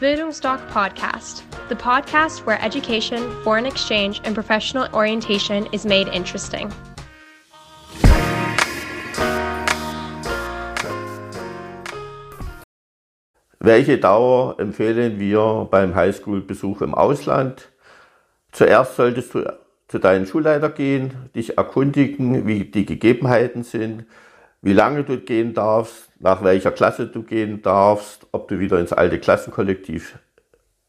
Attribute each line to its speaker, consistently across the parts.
Speaker 1: Bildungsdoc Podcast, the podcast where education, foreign exchange, and professional orientation is made interesting.
Speaker 2: Welche Dauer empfehlen wir beim Highschool-Besuch im Ausland? Zuerst solltest du zu deinem Schulleiter gehen, dich erkundigen, wie die Gegebenheiten sind, wie lange du gehen darfst, nach welcher Klasse du gehen darfst, ob du wieder ins alte Klassenkollektiv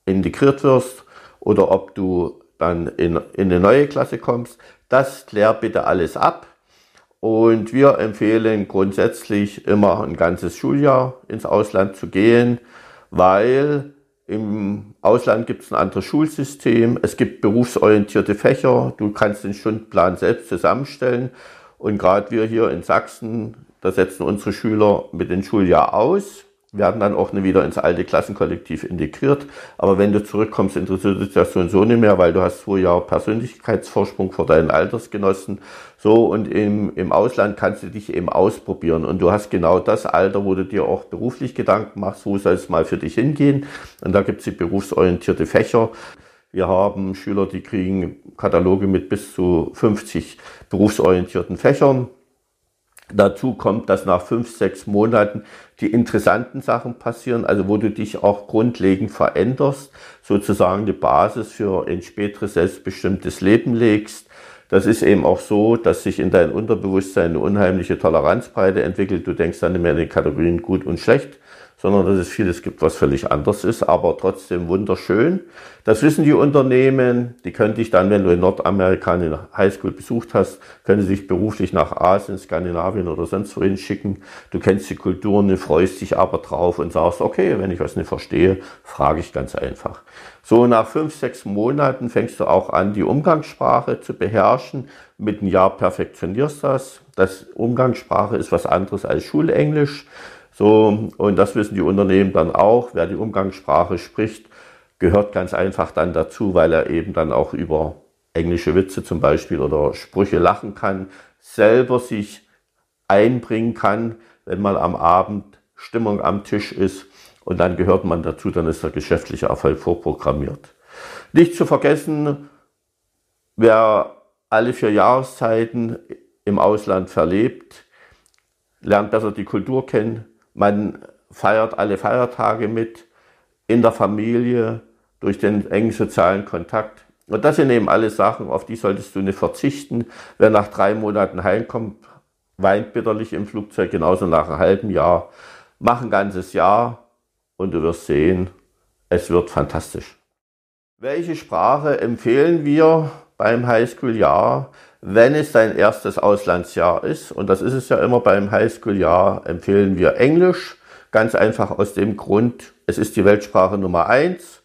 Speaker 2: integriert wirst oder ob du dann in, in eine neue Klasse kommst. Das klär bitte alles ab. Und wir empfehlen grundsätzlich immer ein ganzes Schuljahr ins Ausland zu gehen, weil im Ausland gibt es ein anderes Schulsystem, es gibt berufsorientierte Fächer, du kannst den Stundenplan selbst zusammenstellen und gerade wir hier in Sachsen, da setzen unsere Schüler mit dem Schuljahr aus, werden dann auch wieder ins alte Klassenkollektiv integriert. Aber wenn du zurückkommst, interessiert dich das so und so nicht mehr, weil du hast zwei Jahre Persönlichkeitsvorsprung vor deinen Altersgenossen. So, und im, im Ausland kannst du dich eben ausprobieren. Und du hast genau das Alter, wo du dir auch beruflich Gedanken machst, wo soll es mal für dich hingehen. Und da gibt es die berufsorientierte Fächer. Wir haben Schüler, die kriegen Kataloge mit bis zu 50 berufsorientierten Fächern. Dazu kommt, dass nach fünf, sechs Monaten die interessanten Sachen passieren, also wo du dich auch grundlegend veränderst, sozusagen die Basis für ein späteres selbstbestimmtes Leben legst. Das ist eben auch so, dass sich in deinem Unterbewusstsein eine unheimliche Toleranzbreite entwickelt. Du denkst dann nicht mehr in den Kategorien gut und schlecht, sondern dass es vieles gibt, was völlig anders ist, aber trotzdem wunderschön. Das wissen die Unternehmen, die können dich dann, wenn du in Nordamerika eine Highschool besucht hast, können sie dich beruflich nach Asien, Skandinavien oder sonst wohin schicken. Du kennst die Kulturen, freust dich aber drauf und sagst, okay, wenn ich was nicht verstehe, frage ich ganz einfach. So nach fünf, sechs Monaten fängst du auch an, die Umgangssprache zu beherrschen. Mit einem Jahr perfektionierst das. Das Umgangssprache ist was anderes als Schulenglisch. So, und das wissen die Unternehmen dann auch. Wer die Umgangssprache spricht, gehört ganz einfach dann dazu, weil er eben dann auch über englische Witze zum Beispiel oder Sprüche lachen kann, selber sich einbringen kann, wenn mal am Abend Stimmung am Tisch ist und dann gehört man dazu, dann ist der geschäftliche Erfolg vorprogrammiert. Nicht zu vergessen, wer alle vier Jahreszeiten im Ausland verlebt, lernt besser die Kultur kennen, man feiert alle Feiertage mit, in der Familie, durch den engen sozialen Kontakt. Und das sind eben alle Sachen, auf die solltest du nicht verzichten. Wer nach drei Monaten heimkommt, weint bitterlich im Flugzeug, genauso nach einem halben Jahr. Mach ein ganzes Jahr und du wirst sehen, es wird fantastisch. Welche Sprache empfehlen wir beim Highschool-Jahr? Wenn es dein erstes Auslandsjahr ist, und das ist es ja immer beim Highschool-Jahr, empfehlen wir Englisch. Ganz einfach aus dem Grund, es ist die Weltsprache Nummer eins.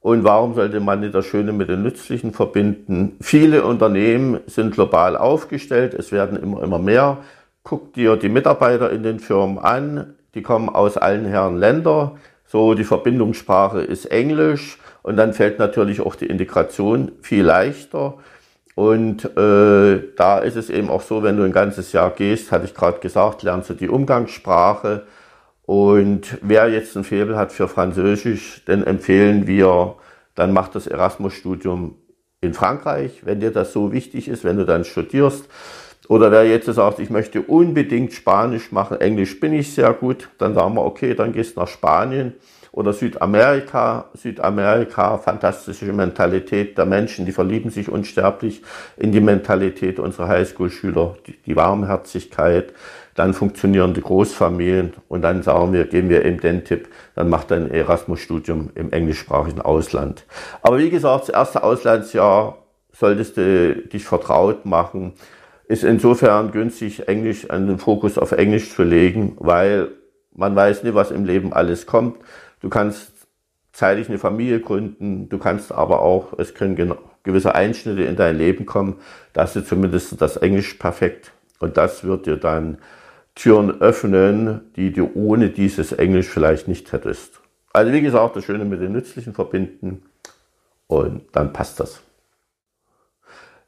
Speaker 2: Und warum sollte man nicht das Schöne mit dem Nützlichen verbinden? Viele Unternehmen sind global aufgestellt, es werden immer, immer mehr. Guck dir die Mitarbeiter in den Firmen an, die kommen aus allen Herren Länder. So, die Verbindungssprache ist Englisch und dann fällt natürlich auch die Integration viel leichter. Und äh, da ist es eben auch so, wenn du ein ganzes Jahr gehst, hatte ich gerade gesagt, lernst du die Umgangssprache. Und wer jetzt ein Faible hat für Französisch, den empfehlen wir, dann macht das Erasmus-Studium in Frankreich, wenn dir das so wichtig ist, wenn du dann studierst. Oder wer jetzt sagt, ich möchte unbedingt Spanisch machen, Englisch bin ich sehr gut, dann sagen wir, okay, dann gehst du nach Spanien oder Südamerika. Südamerika, fantastische Mentalität der Menschen, die verlieben sich unsterblich in die Mentalität unserer Highschool-Schüler, die, die Warmherzigkeit, dann funktionieren die Großfamilien und dann sagen wir, geben wir eben den Tipp, dann macht ein Erasmus-Studium im englischsprachigen Ausland. Aber wie gesagt, das erste Auslandsjahr solltest du dich vertraut machen. Ist insofern günstig, Englisch, einen Fokus auf Englisch zu legen, weil man weiß nie, was im Leben alles kommt. Du kannst zeitig eine Familie gründen, du kannst aber auch, es können gewisse Einschnitte in dein Leben kommen, dass du zumindest das Englisch perfekt und das wird dir dann Türen öffnen, die du ohne dieses Englisch vielleicht nicht hättest. Also wie gesagt, das Schöne mit dem Nützlichen verbinden und dann passt das.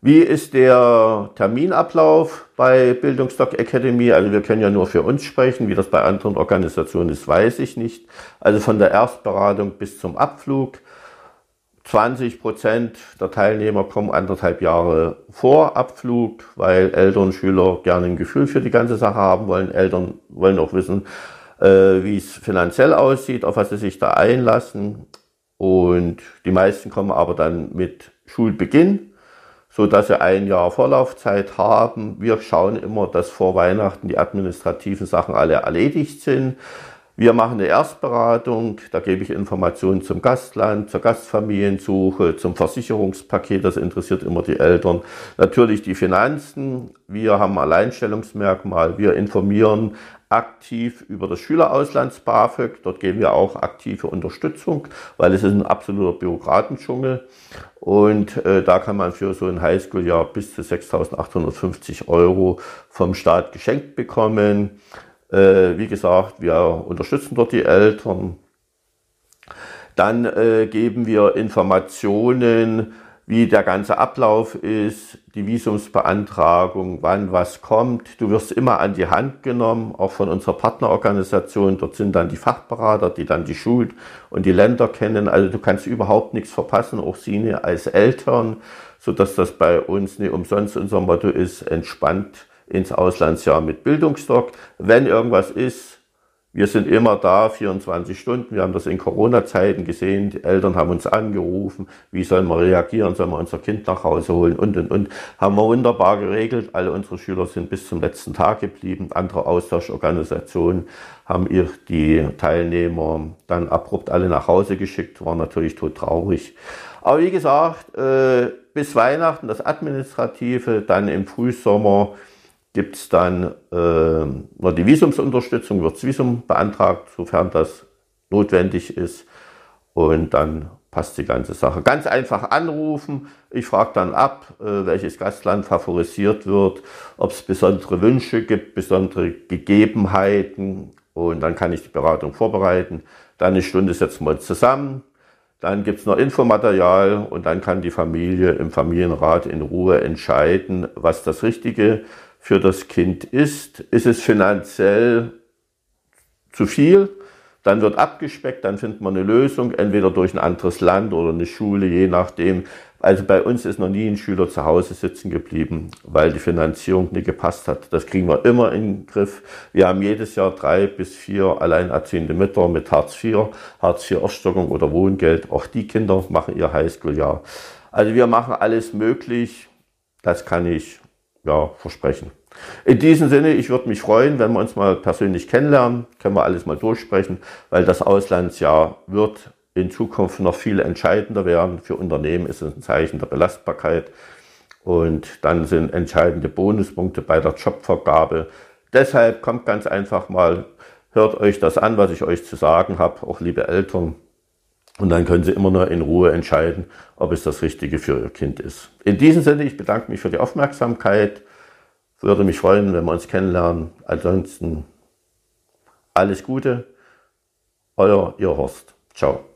Speaker 2: Wie ist der Terminablauf bei Bildungsdoc Academy? Also wir können ja nur für uns sprechen. Wie das bei anderen Organisationen ist, weiß ich nicht. Also von der Erstberatung bis zum Abflug. 20 Prozent der Teilnehmer kommen anderthalb Jahre vor Abflug, weil Eltern und Schüler gerne ein Gefühl für die ganze Sache haben wollen. Eltern wollen auch wissen, äh, wie es finanziell aussieht, auf was sie sich da einlassen. Und die meisten kommen aber dann mit Schulbeginn so dass sie ein Jahr Vorlaufzeit haben. Wir schauen immer, dass vor Weihnachten die administrativen Sachen alle erledigt sind. Wir machen eine Erstberatung, da gebe ich Informationen zum Gastland, zur Gastfamiliensuche, zum Versicherungspaket, das interessiert immer die Eltern. Natürlich die Finanzen, wir haben Alleinstellungsmerkmal, wir informieren aktiv über das Schülerauslands BAföG. Dort geben wir auch aktive Unterstützung, weil es ist ein absoluter Bürokratendschungel. Und äh, da kann man für so ein Highschool-Jahr bis zu 6.850 Euro vom Staat geschenkt bekommen. Äh, wie gesagt, wir unterstützen dort die Eltern. Dann äh, geben wir Informationen wie der ganze Ablauf ist, die Visumsbeantragung, wann was kommt. Du wirst immer an die Hand genommen, auch von unserer Partnerorganisation. Dort sind dann die Fachberater, die dann die Schul- und die Länder kennen. Also du kannst überhaupt nichts verpassen, auch sie als Eltern, so dass das bei uns nicht umsonst unser Motto ist, entspannt ins Auslandsjahr mit Bildungsdoc. Wenn irgendwas ist, wir sind immer da, 24 Stunden. Wir haben das in Corona-Zeiten gesehen. Die Eltern haben uns angerufen. Wie sollen wir reagieren? Sollen wir unser Kind nach Hause holen? Und, und, und. Haben wir wunderbar geregelt. Alle unsere Schüler sind bis zum letzten Tag geblieben. Andere Austauschorganisationen haben ihr, die Teilnehmer dann abrupt alle nach Hause geschickt. War natürlich tot traurig. Aber wie gesagt, äh, bis Weihnachten das Administrative, dann im Frühsommer gibt es dann äh, noch die Visumsunterstützung, wird das Visum beantragt, sofern das notwendig ist. Und dann passt die ganze Sache. Ganz einfach anrufen. Ich frage dann ab, äh, welches Gastland favorisiert wird, ob es besondere Wünsche gibt, besondere Gegebenheiten. Und dann kann ich die Beratung vorbereiten. Dann eine Stunde setzen wir zusammen. Dann gibt es noch Infomaterial und dann kann die Familie im Familienrat in Ruhe entscheiden, was das Richtige ist für das Kind ist. Ist es finanziell zu viel, dann wird abgespeckt, dann findet man eine Lösung, entweder durch ein anderes Land oder eine Schule, je nachdem. Also bei uns ist noch nie ein Schüler zu Hause sitzen geblieben, weil die Finanzierung nicht gepasst hat. Das kriegen wir immer in den Griff. Wir haben jedes Jahr drei bis vier alleinerziehende Mütter mit Hartz IV, Hartz IV Ausstockung oder Wohngeld. Auch die Kinder machen ihr Highschool-Jahr. Also wir machen alles möglich. Das kann ich ja, versprechen. In diesem Sinne, ich würde mich freuen, wenn wir uns mal persönlich kennenlernen, können wir alles mal durchsprechen, weil das Auslandsjahr wird in Zukunft noch viel entscheidender werden. Für Unternehmen ist es ein Zeichen der Belastbarkeit und dann sind entscheidende Bonuspunkte bei der Jobvergabe. Deshalb kommt ganz einfach mal, hört euch das an, was ich euch zu sagen habe, auch liebe Eltern. Und dann können Sie immer nur in Ruhe entscheiden, ob es das Richtige für Ihr Kind ist. In diesem Sinne, ich bedanke mich für die Aufmerksamkeit. Würde mich freuen, wenn wir uns kennenlernen. Ansonsten alles Gute. Euer Ihr Horst. Ciao.